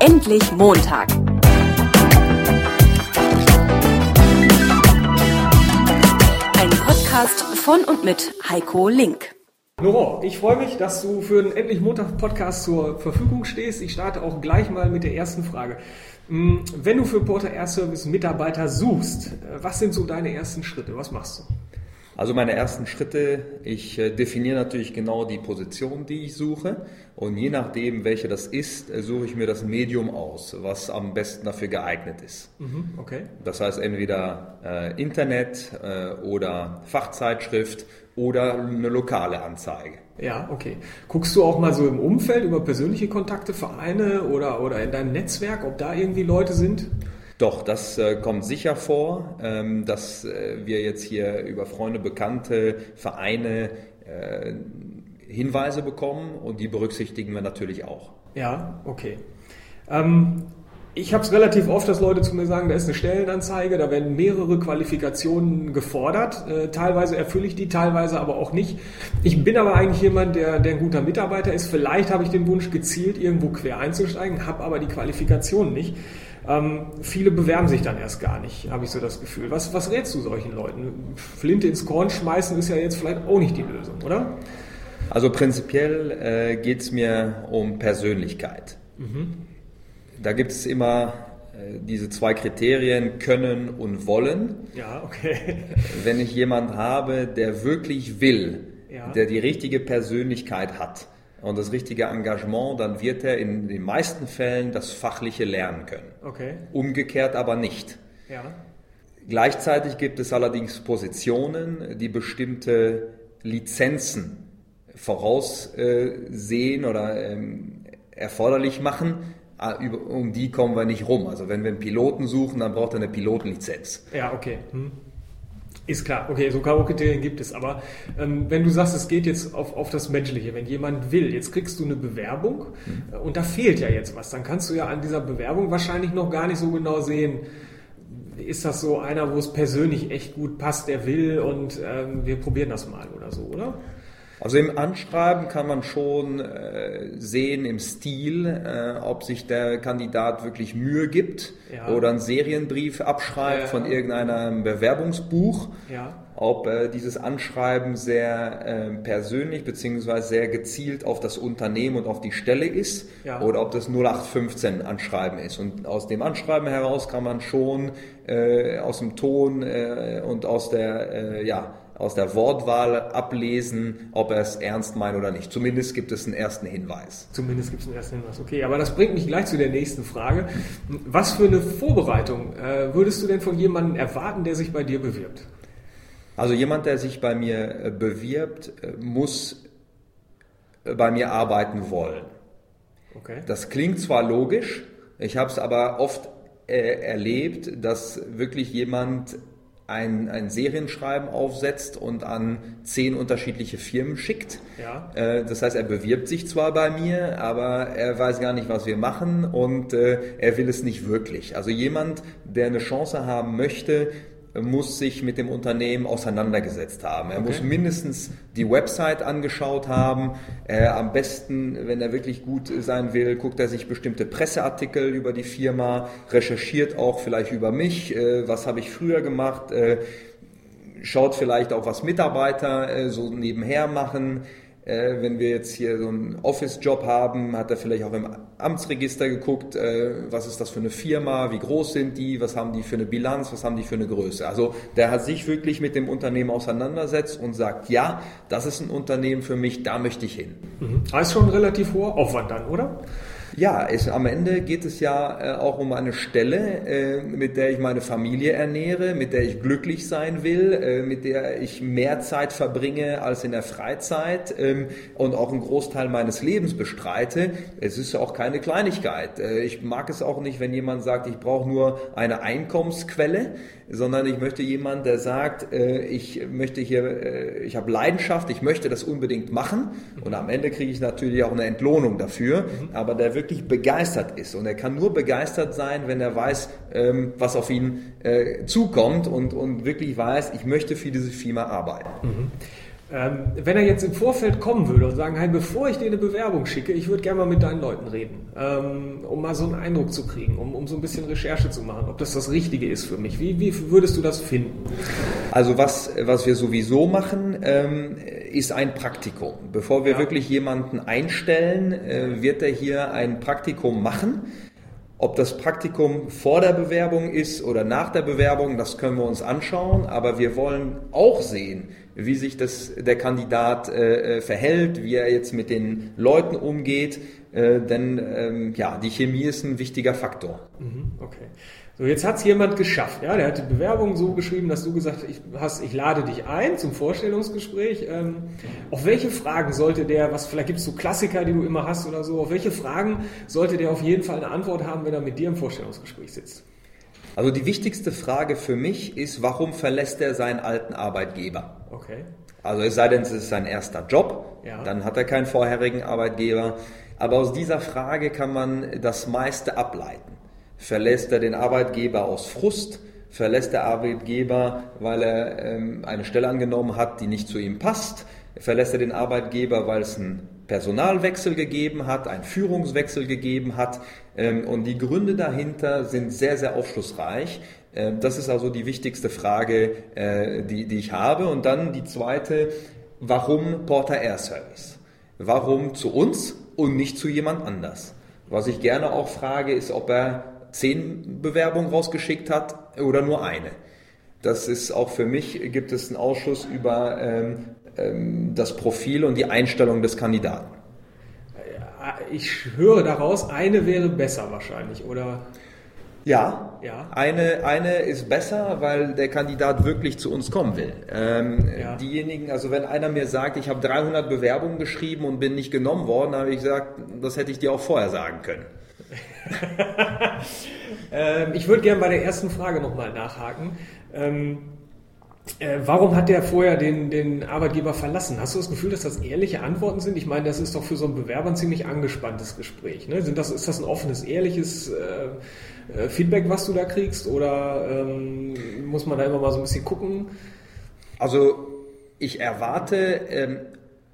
Endlich Montag. Ein Podcast von und mit Heiko Link. Laurent, ich freue mich, dass du für den Endlich Montag Podcast zur Verfügung stehst. Ich starte auch gleich mal mit der ersten Frage. Hm, wenn du für Porter Air Service Mitarbeiter suchst, äh, was sind so deine ersten Schritte? Was machst du? Also meine ersten Schritte, ich äh, definiere natürlich genau die Position, die ich suche und je nachdem, welche das ist, äh, suche ich mir das Medium aus, was am besten dafür geeignet ist. Mhm, okay. Das heißt entweder äh, Internet äh, oder Fachzeitschrift oder eine lokale Anzeige. Ja, okay. Guckst du auch mal so im Umfeld über persönliche Kontakte, Vereine oder, oder in deinem Netzwerk, ob da irgendwie Leute sind? Doch, das äh, kommt sicher vor, ähm, dass äh, wir jetzt hier über Freunde, Bekannte, Vereine äh, Hinweise bekommen und die berücksichtigen wir natürlich auch. Ja, okay. Ähm, ich habe es relativ oft, dass Leute zu mir sagen, da ist eine Stellenanzeige, da werden mehrere Qualifikationen gefordert. Äh, teilweise erfülle ich die, teilweise aber auch nicht. Ich bin aber eigentlich jemand, der, der ein guter Mitarbeiter ist. Vielleicht habe ich den Wunsch gezielt, irgendwo quer einzusteigen, habe aber die Qualifikationen nicht. Ähm, viele bewerben sich dann erst gar nicht, habe ich so das Gefühl. Was, was rätst du solchen Leuten? Flinte ins Korn schmeißen ist ja jetzt vielleicht auch nicht die Lösung, oder? Also prinzipiell äh, geht es mir um Persönlichkeit. Mhm. Da gibt es immer äh, diese zwei Kriterien, können und wollen. Ja, okay. Wenn ich jemanden habe, der wirklich will, Ja. der die richtige Persönlichkeit hat und das richtige Engagement, dann wird er in den meisten Fällen das Fachliche lernen können. Okay, Umgekehrt aber nicht. ja. Gleichzeitig gibt es allerdings Positionen, die bestimmte Lizenzen voraussehen oder ähm, erforderlich machen. Ah, Um die kommen wir nicht rum. Also wenn wir einen Piloten suchen, dann braucht er eine Pilotenlizenz. Ja, okay. Hm. Ist klar, okay, so K.O.-Kriterien gibt es. Aber ähm, wenn du sagst, es geht jetzt auf, auf das Menschliche, wenn jemand will, jetzt kriegst du eine Bewerbung äh, und da fehlt ja jetzt was, dann kannst du ja an dieser Bewerbung wahrscheinlich noch gar nicht so genau sehen, ist das so einer, wo es persönlich echt gut passt, der will und ähm, wir probieren das mal oder so, oder? Also im Anschreiben kann man schon äh, sehen im Stil, äh, ob sich der Kandidat wirklich Mühe gibt Ja. oder einen Serienbrief abschreibt Ja. von irgendeinem Bewerbungsbuch. Ja. ob äh, dieses Anschreiben sehr äh, persönlich bzw. sehr gezielt auf das Unternehmen und auf die Stelle ist oder ob das 0815 Anschreiben ist. Und aus dem Anschreiben heraus kann man schon äh, aus dem Ton äh, und aus der, äh, ja, aus der Wortwahl ablesen, ob er es ernst meint oder nicht. Zumindest gibt es einen ersten Hinweis. Zumindest gibt es einen ersten Hinweis. Okay, aber das bringt mich gleich zu der nächsten Frage. Was für eine Vorbereitung äh, würdest du denn von jemandem erwarten, der sich bei dir bewirbt? Also jemand, der sich bei mir äh, bewirbt, äh, muss äh, bei mir arbeiten wollen. Okay. Das klingt zwar logisch, ich habe es aber oft äh, erlebt, dass wirklich jemand ein, ein Serienschreiben aufsetzt und an zehn unterschiedliche Firmen schickt. Ja. Äh, das heißt, er bewirbt sich zwar bei mir, aber er weiß gar nicht, was wir machen und äh, er will es nicht wirklich. Also jemand, der eine Chance haben möchte, muss sich mit dem Unternehmen auseinandergesetzt haben. Er Okay. muss mindestens die Website angeschaut haben. Äh, am besten, wenn er wirklich gut sein will, guckt er sich bestimmte Presseartikel über die Firma, recherchiert auch vielleicht über mich, äh, was habe ich früher gemacht, äh, schaut vielleicht auch, was Mitarbeiter äh, so nebenher machen. Äh, wenn wir jetzt hier so einen Office-Job haben, hat er vielleicht auch im Amtsregister geguckt, äh, was ist das für eine Firma, wie groß sind die, was haben die für eine Bilanz, was haben die für eine Größe. Also der hat sich wirklich mit dem Unternehmen auseinandersetzt und sagt, ja, das ist ein Unternehmen für mich, da möchte ich hin. Mhm. Heißt schon ein relativ hoher Aufwand dann, oder? Ja, es, am Ende geht es ja äh, auch um eine Stelle, äh, mit der ich meine Familie ernähre, mit der ich glücklich sein will, äh, mit der ich mehr Zeit verbringe als in der Freizeit ähm, und auch einen Großteil meines Lebens bestreite. Es ist auch keine Kleinigkeit. Äh, ich mag es auch nicht, wenn jemand sagt, ich brauche nur eine Einkommensquelle, sondern ich möchte jemanden, der sagt, äh, ich möchte hier, äh, ich habe Leidenschaft, ich möchte das unbedingt machen. Und am Ende kriege ich natürlich auch eine Entlohnung dafür, aber der wirklich begeistert ist. Und er kann nur begeistert sein, wenn er weiß, ähm, was auf ihn äh, zukommt und, und wirklich weiß, ich möchte für diese Firma arbeiten. Ähm, wenn er jetzt im Vorfeld kommen würde und sagen, hey, bevor ich dir eine Bewerbung schicke, ich würde gerne mal mit deinen Leuten reden, ähm, um mal so einen Eindruck zu kriegen, um, um so ein bisschen Recherche zu machen, ob das das Richtige ist für mich. Wie, wie würdest du das finden? Also was, was wir sowieso machen, ähm, ist ein Praktikum. Bevor wir ja. wirklich jemanden einstellen, äh, wird er hier ein Praktikum machen. Ob das Praktikum vor der Bewerbung ist oder nach der Bewerbung, das können wir uns anschauen, aber wir wollen auch sehen, wie sich das, der Kandidat äh, äh, verhält, wie er jetzt mit den Leuten umgeht, äh, denn ähm, ja, die Chemie ist ein wichtiger Faktor. Mhm, okay. So, jetzt hat es jemand geschafft. Ja, der hat die Bewerbung so geschrieben, dass du gesagt hast, ich lade dich ein zum Vorstellungsgespräch. Ähm, auf welche Fragen sollte der, was vielleicht gibt es so Klassiker, die du immer hast oder so, auf welche Fragen sollte der auf jeden Fall eine Antwort haben, wenn er mit dir im Vorstellungsgespräch sitzt? Also die wichtigste Frage für mich ist, warum verlässt er seinen alten Arbeitgeber? Okay. Also es sei denn, es ist sein erster Job, ja. dann hat er keinen vorherigen Arbeitgeber. Aber aus dieser Frage kann man das meiste ableiten. Verlässt er den Arbeitgeber aus Frust? Verlässt der Arbeitgeber, weil er ähm, eine Stelle angenommen hat, die nicht zu ihm passt? Verlässt er den Arbeitgeber, weil es einen Personalwechsel gegeben hat, einen Führungswechsel gegeben hat? Ähm, und die Gründe dahinter sind sehr, sehr aufschlussreich. Ähm, das ist also die wichtigste Frage, äh, die, die ich habe. Und dann die zweite, warum Porter Air Service? Warum zu uns und nicht zu jemand anders? Was ich gerne auch frage, ist, ob er zehn Bewerbungen rausgeschickt hat oder nur eine. Das ist auch für mich, gibt es einen Ausschuss über ähm, das Profil und die Einstellung des Kandidaten. Ich höre daraus, eine wäre besser wahrscheinlich, oder? Ja, ja. Eine, eine ist besser, weil der Kandidat wirklich zu uns kommen will. Ähm, ja. Diejenigen, also wenn einer mir sagt, ich habe 300 Bewerbungen geschrieben und bin nicht genommen worden, habe ich gesagt, das hätte ich dir auch vorher sagen können. ähm, ich würde gerne bei der ersten Frage nochmal nachhaken. Ähm, äh, warum hat der vorher den, den Arbeitgeber verlassen? Hast du das Gefühl, dass das ehrliche Antworten sind? Ich meine, das ist doch für so einen Bewerber ein ziemlich angespanntes Gespräch. Ne? Sind das, ist das ein offenes, ehrliches äh, äh, Feedback, was du da kriegst? Oder ähm, muss man da immer mal so ein bisschen gucken? Also ich erwarte ähm,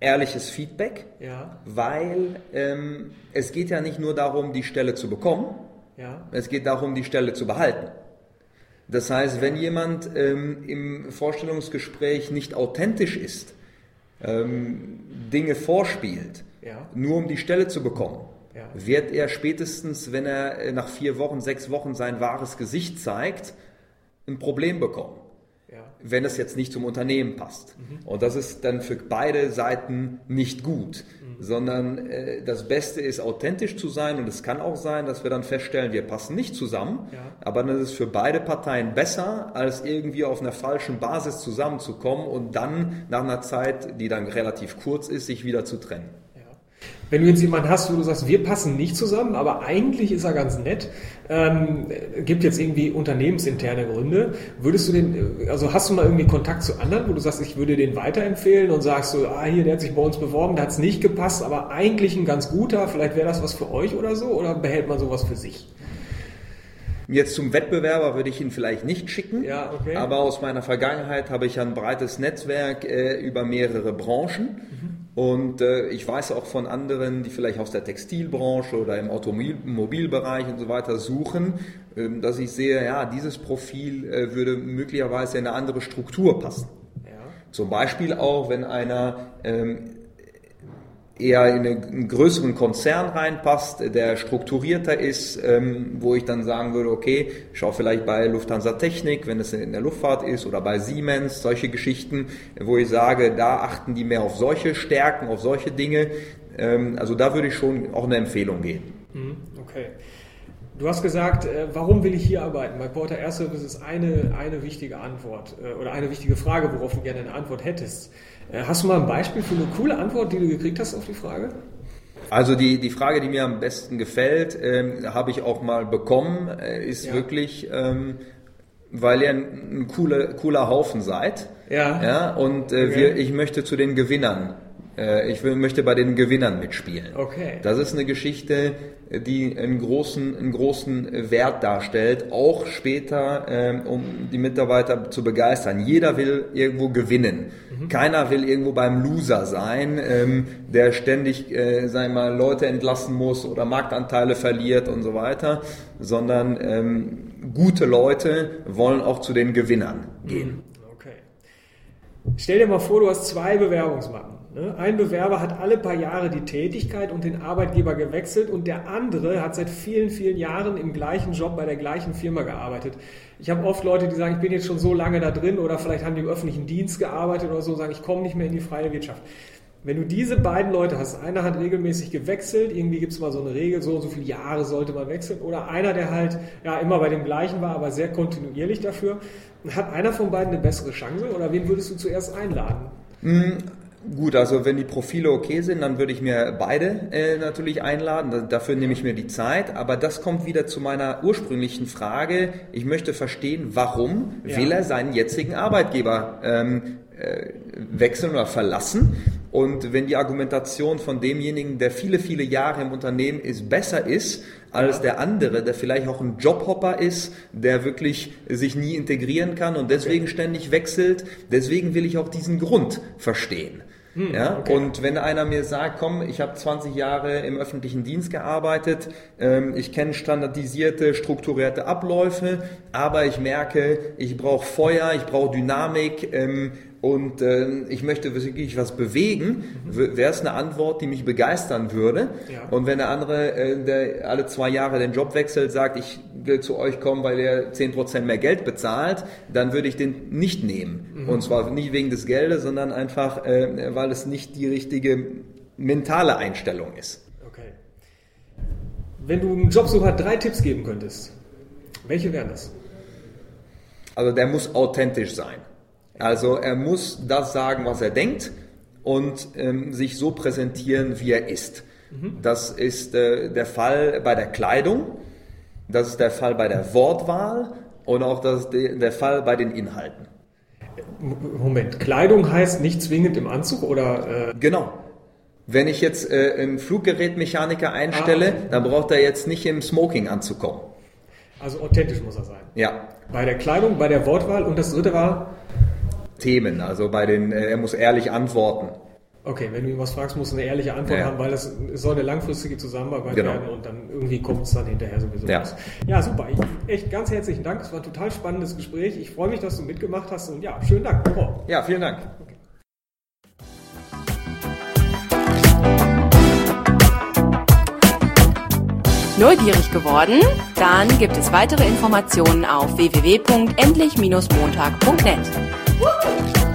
ehrliches Feedback, ja. weil ähm, es geht ja nicht nur darum, die Stelle zu bekommen, ja. es geht darum, die Stelle zu behalten. Das heißt, wenn jemand ähm, im Vorstellungsgespräch nicht authentisch ist, ähm, Dinge vorspielt, ja. nur um die Stelle zu bekommen, ja. wird er spätestens, wenn er äh, nach vier Wochen, sechs Wochen sein wahres Gesicht zeigt, ein Problem bekommen wenn es jetzt nicht zum Unternehmen passt. Mhm. Und das ist dann für beide Seiten nicht gut, mhm. Sondern äh, das Beste ist authentisch zu sein und es kann auch sein, dass wir dann feststellen, wir passen nicht zusammen, ja. aber dann ist es für beide Parteien besser, als irgendwie auf einer falschen Basis zusammenzukommen und dann nach einer Zeit, die dann relativ kurz ist, sich wieder zu trennen. Wenn du jetzt jemanden hast, wo du sagst, wir passen nicht zusammen, aber eigentlich ist er ganz nett, ähm, gibt jetzt irgendwie unternehmensinterne Gründe, würdest du den, also hast du mal irgendwie Kontakt zu anderen, wo du sagst, ich würde den weiterempfehlen und sagst so, ah, hier, der hat sich bei uns beworben, da hat es nicht gepasst, aber eigentlich ein ganz guter, vielleicht wäre das was für euch oder so, oder behält man sowas für sich? Jetzt zum Wettbewerber würde ich ihn vielleicht nicht schicken, ja, okay. aber aus meiner Vergangenheit habe ich ein breites Netzwerk äh, über mehrere Branchen. Mhm. Und äh, ich weiß auch von anderen, die vielleicht aus der Textilbranche oder im Automobilbereich und so weiter suchen, äh, dass ich sehe, ja, dieses Profil äh, würde möglicherweise in eine andere Struktur passen. Ja. Zum Beispiel auch, wenn einer ähm, eher in einen größeren Konzern reinpasst, der strukturierter ist, ähm, wo ich dann sagen würde, okay, schau vielleicht bei Lufthansa Technik, wenn es in der Luftfahrt ist, oder bei Siemens, solche Geschichten, wo ich sage, da achten die mehr auf solche Stärken, auf solche Dinge. Ähm, also da würde ich schon auch eine Empfehlung geben. Mhm, okay. Du hast gesagt, äh, warum will ich hier arbeiten? Bei Porter Air Service ist eine, eine wichtige Antwort äh, oder eine wichtige Frage, worauf du gerne eine Antwort hättest. Äh, hast du mal ein Beispiel für eine coole Antwort, die du gekriegt hast auf die Frage? Also die, die Frage, die mir am besten gefällt, ähm, habe ich auch mal bekommen, äh, ist ja. wirklich, ähm, weil ihr ein, ein cooler, cooler Haufen seid. Ja. ja und äh, okay. wir, ich möchte zu den Gewinnern ich will, möchte bei den Gewinnern mitspielen. Okay. Das ist eine Geschichte, die einen großen, einen großen Wert darstellt, auch später, ähm, um die Mitarbeiter zu begeistern. Jeder will irgendwo gewinnen. Mhm. Keiner will irgendwo beim Loser sein, ähm, der ständig, äh, sagen wir mal, Leute entlassen muss oder Marktanteile verliert und so weiter, sondern ähm, gute Leute wollen auch zu den Gewinnern gehen. Mhm. Okay. Stell dir mal vor, du hast zwei Bewerbungsmappen. Ne? Ein Bewerber hat alle paar Jahre die Tätigkeit und den Arbeitgeber gewechselt und der andere hat seit vielen, vielen Jahren im gleichen Job bei der gleichen Firma gearbeitet. Ich habe oft Leute, die sagen, ich bin jetzt schon so lange da drin oder vielleicht haben die im öffentlichen Dienst gearbeitet oder so, sagen, ich komme nicht mehr in die freie Wirtschaft. Wenn du diese beiden Leute hast, einer hat regelmäßig gewechselt, irgendwie gibt es mal so eine Regel, so und so viele Jahre sollte man wechseln, oder einer, der halt ja immer bei dem gleichen war, aber sehr kontinuierlich dafür, hat einer von beiden eine bessere Chance oder wen würdest du zuerst einladen? Gut, also wenn die Profile okay sind, dann würde ich mir beide äh, natürlich einladen. Dafür nehme ich mir die Zeit. Aber das kommt wieder zu meiner ursprünglichen Frage. Ich möchte verstehen, warum ja. will er seinen jetzigen Arbeitgeber ähm, äh, wechseln oder verlassen? Und wenn die Argumentation von demjenigen, der viele, viele Jahre im Unternehmen ist, besser ist als der andere, der vielleicht auch ein Jobhopper ist, der wirklich sich nie integrieren kann und deswegen okay. ständig wechselt, deswegen will ich auch diesen Grund verstehen. Hm, ja? Okay. Und wenn einer mir sagt, komm, ich habe 20 Jahre im öffentlichen Dienst gearbeitet, ähm, ich kenne standardisierte, strukturierte Abläufe, aber ich merke, ich brauche Feuer, ich brauche Dynamik, ähm, und äh, ich möchte wirklich was bewegen, wäre es eine Antwort, die mich begeistern würde. Ja. Und wenn der andere, äh, der alle zwei Jahre den Job wechselt, sagt, ich will zu euch kommen, weil ihr 10% mehr Geld bezahlt, dann würde ich den nicht nehmen. Mhm. Und zwar nicht wegen des Geldes, sondern einfach, äh, weil es nicht die richtige mentale Einstellung ist. Okay. Wenn du einem Jobsucher drei Tipps geben könntest, welche wären das? Also der muss authentisch sein. Also er muss das sagen, was er denkt und ähm, sich so präsentieren, wie er ist. Mhm. Das ist äh, der Fall bei der Kleidung, das ist der Fall bei der Wortwahl und auch das der Fall bei den Inhalten. Moment, Kleidung heißt nicht zwingend im Anzug oder? Äh genau. Wenn ich jetzt äh, einen Fluggerätmechaniker einstelle, ah, dann braucht er jetzt nicht im Smoking anzukommen. Also authentisch muss er sein. Ja. Bei der Kleidung, bei der Wortwahl und das dritte war? Themen. Also bei den, äh, er muss ehrlich antworten. Okay, wenn du ihn was fragst, musst du eine ehrliche Antwort ja. haben, weil das soll eine langfristige Zusammenarbeit genau. werden und dann irgendwie kommt es dann hinterher sowieso ja. raus. Ja, super. Ich, echt ganz herzlichen Dank. Es war ein total spannendes Gespräch. Ich freue mich, dass du mitgemacht hast und ja, schönen Dank. Oh. Ja, vielen Dank. Okay. Neugierig geworden? Dann gibt es weitere Informationen auf www.endlich-montag.net. Woo!